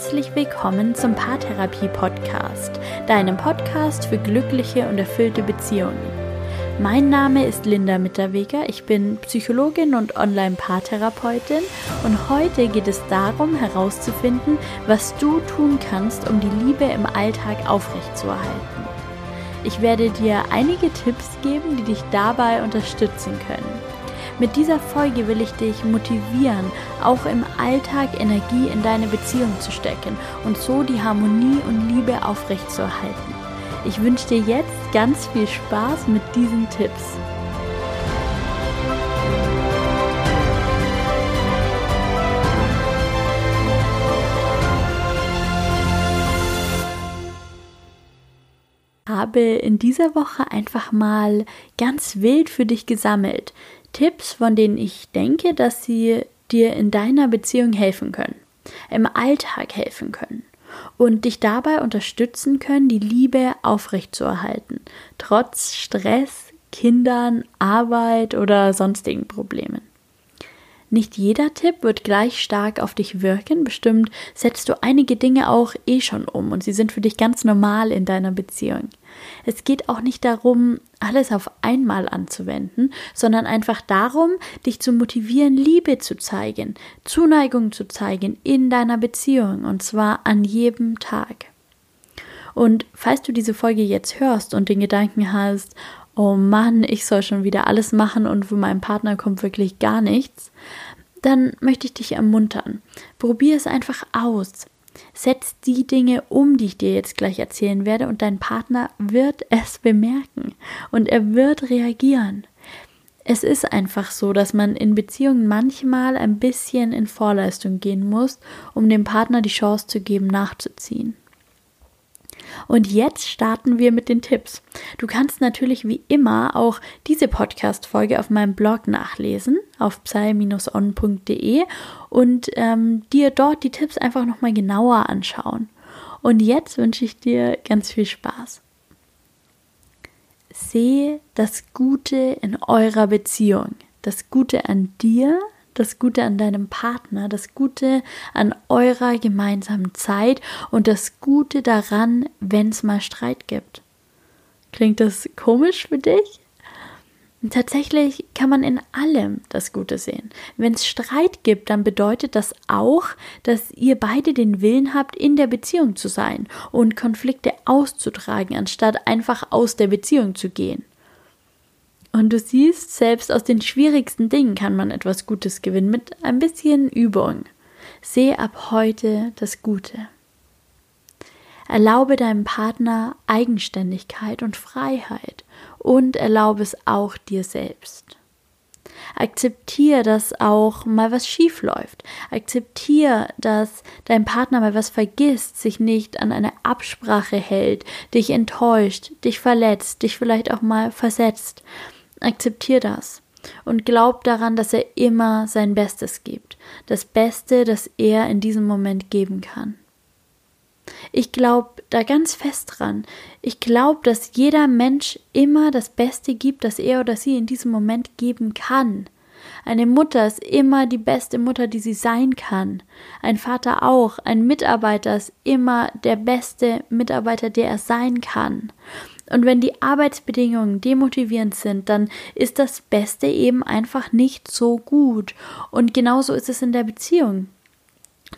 herzlich willkommen zum Paartherapie Podcast, deinem Podcast für glückliche und erfüllte Beziehungen. Mein Name ist Linda Mitterweger, ich bin Psychologin und Online-Paartherapeutin und heute geht es darum herauszufinden, was du tun kannst, um die Liebe im Alltag aufrechtzuerhalten. Ich werde dir einige Tipps geben, die dich dabei unterstützen können. Mit dieser Folge will ich dich motivieren, auch im Alltag Energie in deine Beziehung zu stecken und so die Harmonie und Liebe aufrechtzuerhalten. Ich wünsche dir jetzt ganz viel Spaß mit diesen Tipps. habe in dieser Woche einfach mal ganz wild für dich gesammelt. Tipps, von denen ich denke, dass sie dir in deiner Beziehung helfen können, im Alltag helfen können und dich dabei unterstützen können, die Liebe aufrechtzuerhalten, trotz Stress, Kindern, Arbeit oder sonstigen Problemen. Nicht jeder Tipp wird gleich stark auf dich wirken, bestimmt setzt du einige Dinge auch eh schon um und sie sind für dich ganz normal in deiner Beziehung. Es geht auch nicht darum, alles auf einmal anzuwenden, sondern einfach darum, dich zu motivieren, Liebe zu zeigen, Zuneigung zu zeigen in deiner Beziehung und zwar an jedem Tag. Und falls du diese Folge jetzt hörst und den Gedanken hast, oh Mann, ich soll schon wieder alles machen und für meinen Partner kommt wirklich gar nichts, dann möchte ich dich ermuntern. Probier es einfach aus. Setz die Dinge um, die ich dir jetzt gleich erzählen werde, und dein Partner wird es bemerken und er wird reagieren. Es ist einfach so, dass man in Beziehungen manchmal ein bisschen in Vorleistung gehen muss, um dem Partner die Chance zu geben, nachzuziehen. Und jetzt starten wir mit den Tipps. Du kannst natürlich wie immer auch diese Podcast-Folge auf meinem Blog nachlesen, auf psy-on.de und ähm, dir dort die Tipps einfach nochmal genauer anschauen. Und jetzt wünsche ich dir ganz viel Spaß. Sehe das Gute in eurer Beziehung, das Gute an dir, das Gute an deinem Partner, das Gute an eurer gemeinsamen Zeit und das Gute daran, wenn es mal Streit gibt. Klingt das komisch für dich? Tatsächlich kann man in allem das Gute sehen. Wenn es Streit gibt, dann bedeutet das auch, dass ihr beide den Willen habt, in der Beziehung zu sein und Konflikte auszutragen, anstatt einfach aus der Beziehung zu gehen. Und du siehst, selbst aus den schwierigsten Dingen kann man etwas Gutes gewinnen mit ein bisschen Übung. Sehe ab heute das Gute. Erlaube deinem Partner Eigenständigkeit und Freiheit und erlaube es auch dir selbst. Akzeptier, dass auch mal was schief läuft. Akzeptier, dass dein Partner mal was vergisst, sich nicht an eine Absprache hält, dich enttäuscht, dich verletzt, dich vielleicht auch mal versetzt. Akzeptier das und glaub daran, dass er immer sein Bestes gibt. Das Beste, das er in diesem Moment geben kann. Ich glaube da ganz fest dran. Ich glaube, dass jeder Mensch immer das Beste gibt, das er oder sie in diesem Moment geben kann. Eine Mutter ist immer die beste Mutter, die sie sein kann. Ein Vater auch. Ein Mitarbeiter ist immer der beste Mitarbeiter, der er sein kann. Und wenn die Arbeitsbedingungen demotivierend sind, dann ist das Beste eben einfach nicht so gut. Und genauso ist es in der Beziehung.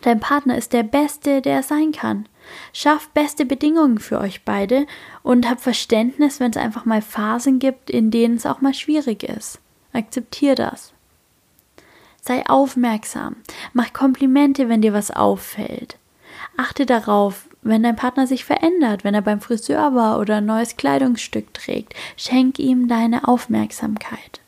Dein Partner ist der Beste, der er sein kann. Schaff beste Bedingungen für euch beide und hab Verständnis, wenn es einfach mal Phasen gibt, in denen es auch mal schwierig ist. Akzeptier das. Sei aufmerksam. Mach Komplimente, wenn dir was auffällt. Achte darauf, wenn dein Partner sich verändert, wenn er beim Friseur war oder ein neues Kleidungsstück trägt, schenk ihm deine Aufmerksamkeit.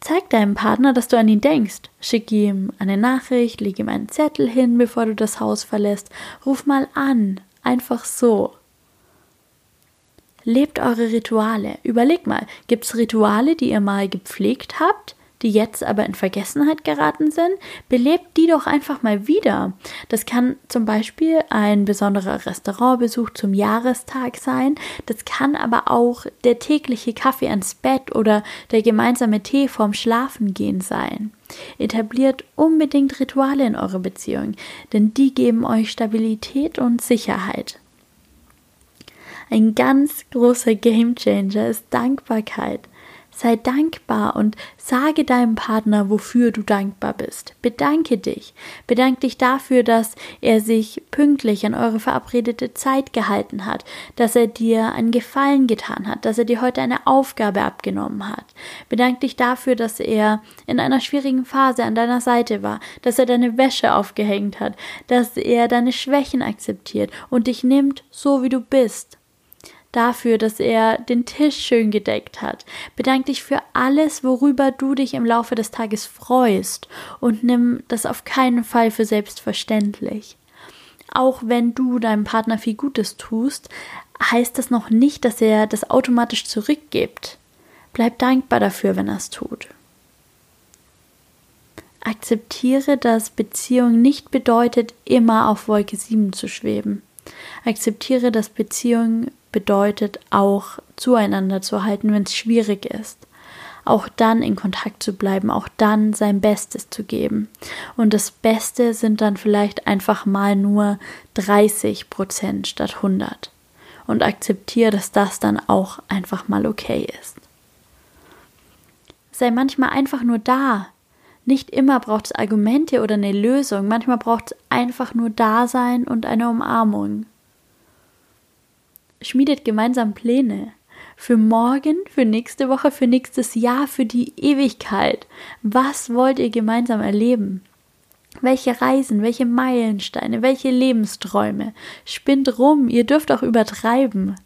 Zeig deinem Partner, dass du an ihn denkst. Schick ihm eine Nachricht, leg ihm einen Zettel hin, bevor du das Haus verlässt. Ruf mal an. Einfach so. Lebt eure Rituale. Überleg mal, gibt's Rituale, die ihr mal gepflegt habt, die jetzt aber in Vergessenheit geraten sind, belebt die doch einfach mal wieder. Das kann zum Beispiel ein besonderer Restaurantbesuch zum Jahrestag sein, das kann aber auch der tägliche Kaffee ans Bett oder der gemeinsame Tee vorm Schlafengehen sein. Etabliert unbedingt Rituale in eurer Beziehung, denn die geben euch Stabilität und Sicherheit. Ein ganz großer Gamechanger ist Dankbarkeit. Sei dankbar und sage deinem Partner, wofür du dankbar bist. Bedanke dich. Bedanke dich dafür, dass er sich pünktlich an eure verabredete Zeit gehalten hat, dass er dir einen Gefallen getan hat, dass er dir heute eine Aufgabe abgenommen hat. Bedanke dich dafür, dass er in einer schwierigen Phase an deiner Seite war, dass er deine Wäsche aufgehängt hat, dass er deine Schwächen akzeptiert und dich nimmt, so wie du bist dafür, dass er den Tisch schön gedeckt hat. Bedank dich für alles, worüber du dich im Laufe des Tages freust und nimm das auf keinen Fall für selbstverständlich. Auch wenn du deinem Partner viel Gutes tust, heißt das noch nicht, dass er das automatisch zurückgibt. Bleib dankbar dafür, wenn er es tut. Akzeptiere, dass Beziehung nicht bedeutet, immer auf Wolke 7 zu schweben. Akzeptiere, dass Beziehung bedeutet auch zueinander zu halten, wenn es schwierig ist. Auch dann in Kontakt zu bleiben, auch dann sein Bestes zu geben. Und das Beste sind dann vielleicht einfach mal nur 30 Prozent statt 100. Und akzeptiere, dass das dann auch einfach mal okay ist. Sei manchmal einfach nur da. Nicht immer braucht es Argumente oder eine Lösung. Manchmal braucht es einfach nur Dasein und eine Umarmung schmiedet gemeinsam Pläne. Für morgen, für nächste Woche, für nächstes Jahr, für die Ewigkeit. Was wollt ihr gemeinsam erleben? Welche Reisen, welche Meilensteine, welche Lebensträume? Spinnt rum, ihr dürft auch übertreiben.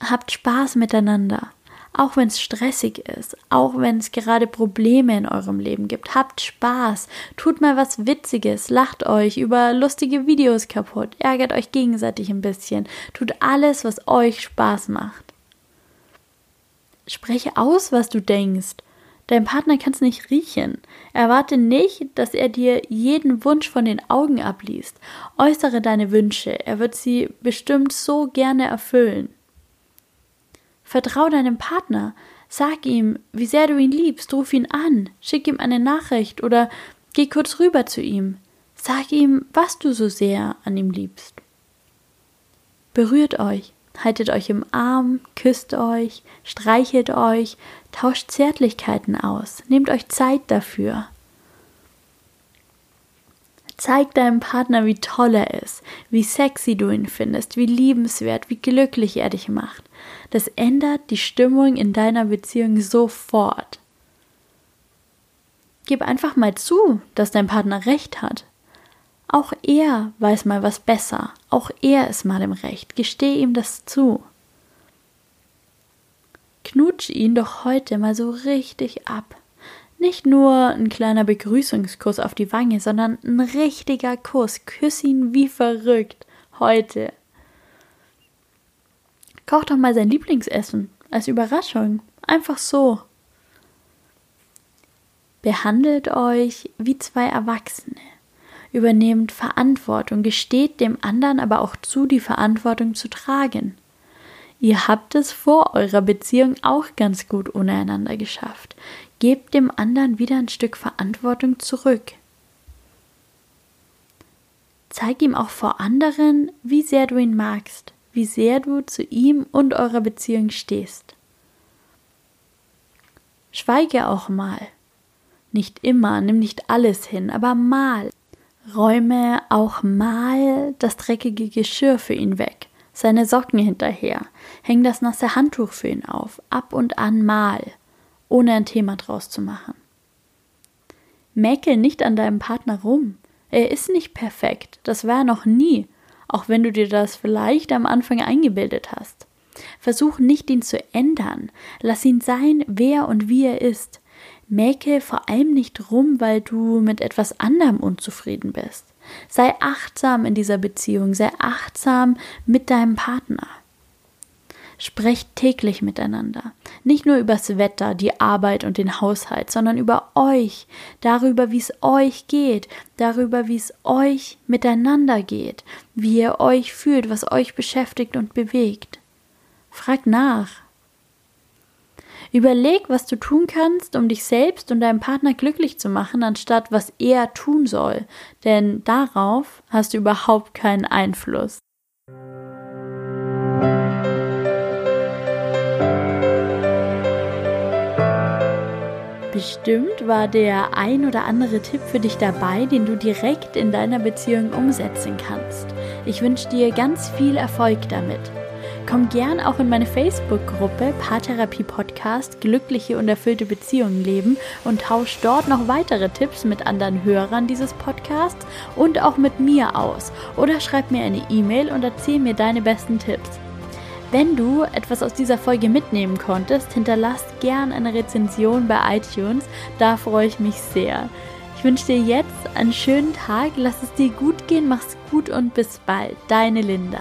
Habt Spaß miteinander auch wenn es stressig ist, auch wenn es gerade Probleme in eurem Leben gibt. Habt Spaß, tut mal was Witziges, lacht euch über lustige Videos kaputt, ärgert euch gegenseitig ein bisschen, tut alles, was euch Spaß macht. Spreche aus, was du denkst. Dein Partner kann es nicht riechen. Erwarte nicht, dass er dir jeden Wunsch von den Augen abliest. Äußere deine Wünsche, er wird sie bestimmt so gerne erfüllen. Vertrau deinem Partner. Sag ihm, wie sehr du ihn liebst, ruf ihn an, schick ihm eine Nachricht oder geh kurz rüber zu ihm. Sag ihm, was du so sehr an ihm liebst. Berührt euch, haltet euch im Arm, küsst euch, streichelt euch, tauscht Zärtlichkeiten aus, nehmt euch Zeit dafür. Zeig deinem Partner, wie toll er ist, wie sexy du ihn findest, wie liebenswert, wie glücklich er dich macht. Das ändert die Stimmung in deiner Beziehung sofort. Gib einfach mal zu, dass dein Partner recht hat. Auch er weiß mal was besser. Auch er ist mal im Recht. Gesteh ihm das zu. Knutsch ihn doch heute mal so richtig ab. Nicht nur ein kleiner Begrüßungskuss auf die Wange, sondern ein richtiger Kuss. Küss ihn wie verrückt. Heute. Koch doch mal sein Lieblingsessen als Überraschung. Einfach so. Behandelt euch wie zwei Erwachsene. Übernehmt Verantwortung, gesteht dem anderen aber auch zu, die Verantwortung zu tragen. Ihr habt es vor eurer Beziehung auch ganz gut ohne einander geschafft. Gebt dem anderen wieder ein Stück Verantwortung zurück. Zeig ihm auch vor anderen, wie sehr du ihn magst wie sehr du zu ihm und eurer Beziehung stehst. Schweige auch mal. Nicht immer, nimm nicht alles hin, aber mal. Räume auch mal das dreckige Geschirr für ihn weg, seine Socken hinterher, häng das nasse Handtuch für ihn auf, ab und an mal, ohne ein Thema draus zu machen. Mäkel nicht an deinem Partner rum. Er ist nicht perfekt, das war er noch nie, auch wenn du dir das vielleicht am Anfang eingebildet hast. Versuch nicht, ihn zu ändern. Lass ihn sein, wer und wie er ist. Mäke vor allem nicht rum, weil du mit etwas anderem unzufrieden bist. Sei achtsam in dieser Beziehung, sei achtsam mit deinem Partner. Sprecht täglich miteinander. Nicht nur übers Wetter, die Arbeit und den Haushalt, sondern über euch, darüber, wie es euch geht, darüber, wie es euch miteinander geht, wie ihr euch fühlt, was euch beschäftigt und bewegt. Frag nach. Überleg, was du tun kannst, um dich selbst und deinen Partner glücklich zu machen, anstatt was er tun soll, denn darauf hast du überhaupt keinen Einfluss. Bestimmt war der ein oder andere Tipp für dich dabei, den du direkt in deiner Beziehung umsetzen kannst. Ich wünsche dir ganz viel Erfolg damit. Komm gern auch in meine Facebook-Gruppe Paartherapie Podcast Glückliche und erfüllte Beziehungen leben und tausch dort noch weitere Tipps mit anderen Hörern dieses Podcasts und auch mit mir aus. Oder schreib mir eine E-Mail und erzähl mir deine besten Tipps. Wenn du etwas aus dieser Folge mitnehmen konntest, hinterlass gern eine Rezension bei iTunes. Da freue ich mich sehr. Ich wünsche dir jetzt einen schönen Tag, lass es dir gut gehen, mach's gut und bis bald. Deine Linda.